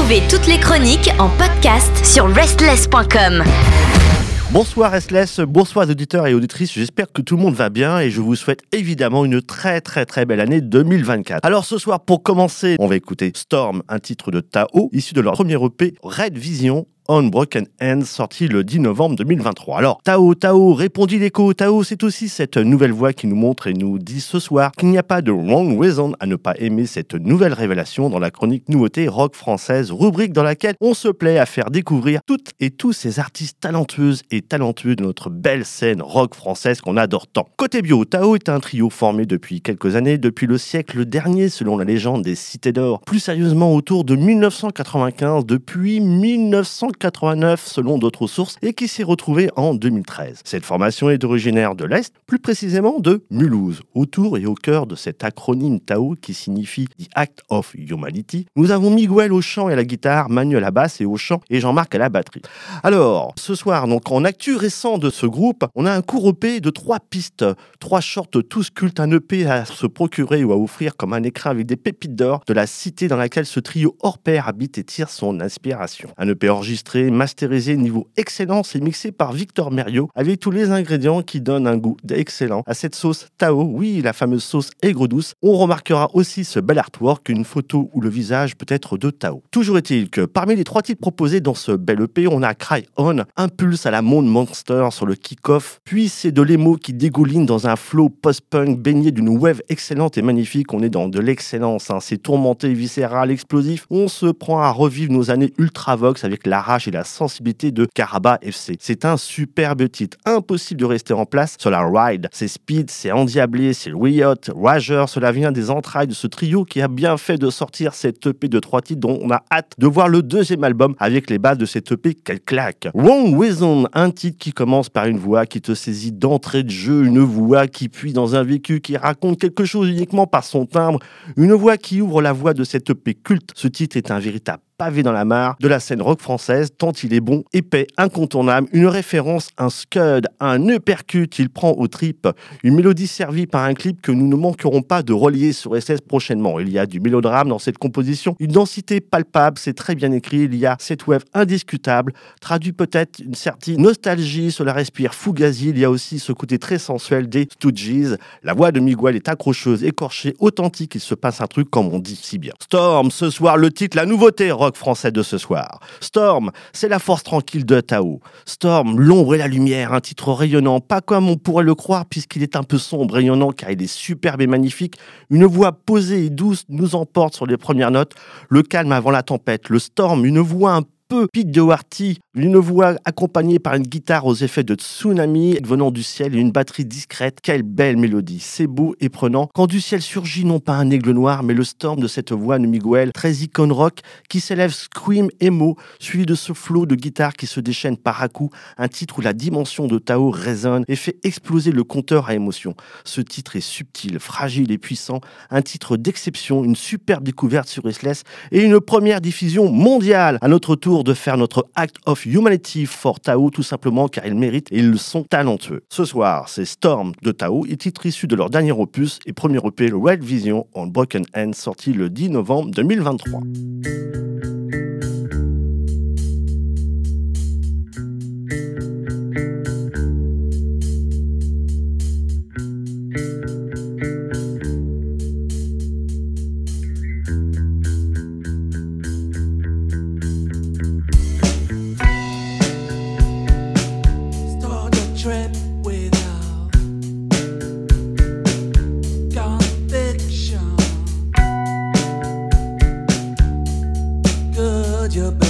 Retrouvez toutes les chroniques en podcast sur restless.com. Bonsoir Restless, bonsoir auditeurs et auditrices, j'espère que tout le monde va bien et je vous souhaite évidemment une très très très belle année 2024. Alors ce soir pour commencer, on va écouter Storm, un titre de Tao, issu de leur premier EP Red Vision on Broken Hands, sorti le 10 novembre 2023. Alors, Tao, Tao, répondit l'écho. Tao, c'est aussi cette nouvelle voix qui nous montre et nous dit ce soir qu'il n'y a pas de wrong reason à ne pas aimer cette nouvelle révélation dans la chronique nouveauté rock française, rubrique dans laquelle on se plaît à faire découvrir toutes et tous ces artistes talentueuses et talentueux de notre belle scène rock française qu'on adore tant. Côté bio, Tao est un trio formé depuis quelques années, depuis le siècle dernier selon la légende des Cités d'Or. Plus sérieusement, autour de 1995, depuis 1995, 89 selon d'autres sources et qui s'est retrouvée en 2013. Cette formation est originaire de l'Est, plus précisément de Mulhouse. Autour et au cœur de cet acronyme Tao qui signifie The Act of Humanity, nous avons Miguel au chant et à la guitare, Manu à la basse et au chant et Jean-Marc à la batterie. Alors, ce soir, donc en actu récent de ce groupe, on a un court EP de trois pistes, trois shorts tous cultes, un EP à se procurer ou à offrir comme un écran avec des pépites d'or de la cité dans laquelle ce trio hors pair habite et tire son inspiration. Un EP enregistré masterisé niveau excellence et mixé par Victor Merio avec tous les ingrédients qui donnent un goût excellent à cette sauce Tao, oui, la fameuse sauce aigre douce. On remarquera aussi ce bel artwork, une photo où le visage peut être de Tao. Toujours est-il que parmi les trois titres proposés dans ce bel EP, on a Cry On, impulse à la Monde Monster sur le kick-off, puis c'est de l'émo qui dégouline dans un flow post-punk baigné d'une wave excellente et magnifique. On est dans de l'excellence, hein. c'est tourmenté, viscéral, explosif. On se prend à revivre nos années ultra-vox avec la et la sensibilité de Caraba FC. C'est un superbe titre, impossible de rester en place sur la ride. C'est Speed, c'est Endiablé, c'est Riot, Rager, cela vient des entrailles de ce trio qui a bien fait de sortir cette EP de trois titres dont on a hâte de voir le deuxième album avec les bases de cette EP qu'elle claque. Wrong Reason, un titre qui commence par une voix qui te saisit d'entrée de jeu, une voix qui puise dans un vécu, qui raconte quelque chose uniquement par son timbre, une voix qui ouvre la voie de cette EP culte. Ce titre est un véritable pavé dans la mare de la scène rock française, tant il est bon, épais, incontournable, une référence, un scud, un uppercut, il prend aux tripes, une mélodie servie par un clip que nous ne manquerons pas de relier sur SS prochainement. Il y a du mélodrame dans cette composition, une densité palpable, c'est très bien écrit, il y a cette wave indiscutable, traduit peut-être une certaine nostalgie, cela respire Fugazi, il y a aussi ce côté très sensuel des Stooges, la voix de Miguel est accrocheuse, écorchée, authentique, il se passe un truc comme on dit si bien. Storm, ce soir le titre, la nouveauté rock français de ce soir. Storm, c'est la force tranquille de Tao. Storm, l'ombre et la lumière, un titre rayonnant, pas comme on pourrait le croire puisqu'il est un peu sombre, rayonnant car il est superbe et magnifique. Une voix posée et douce nous emporte sur les premières notes, le calme avant la tempête, le storm, une voix un peu Pete Doherty, une voix accompagnée par une guitare aux effets de tsunami venant du ciel et une batterie discrète. Quelle belle mélodie, c'est beau et prenant. Quand du ciel surgit non pas un aigle noir, mais le storm de cette voix de Miguel, très icône rock, qui s'élève scream emo, suivi de ce flot de guitare qui se déchaîne par à coup, un titre où la dimension de Tao résonne et fait exploser le compteur à émotion. Ce titre est subtil, fragile et puissant, un titre d'exception, une superbe découverte sur Restless et une première diffusion mondiale. À notre tour de faire notre Act of Humanity for Tao, tout simplement car ils méritent et ils sont talentueux. Ce soir, c'est Storm de Tao, et titre issu de leur dernier opus et premier EP, le Red Vision on Broken Hand, sorti le 10 novembre 2023. your back.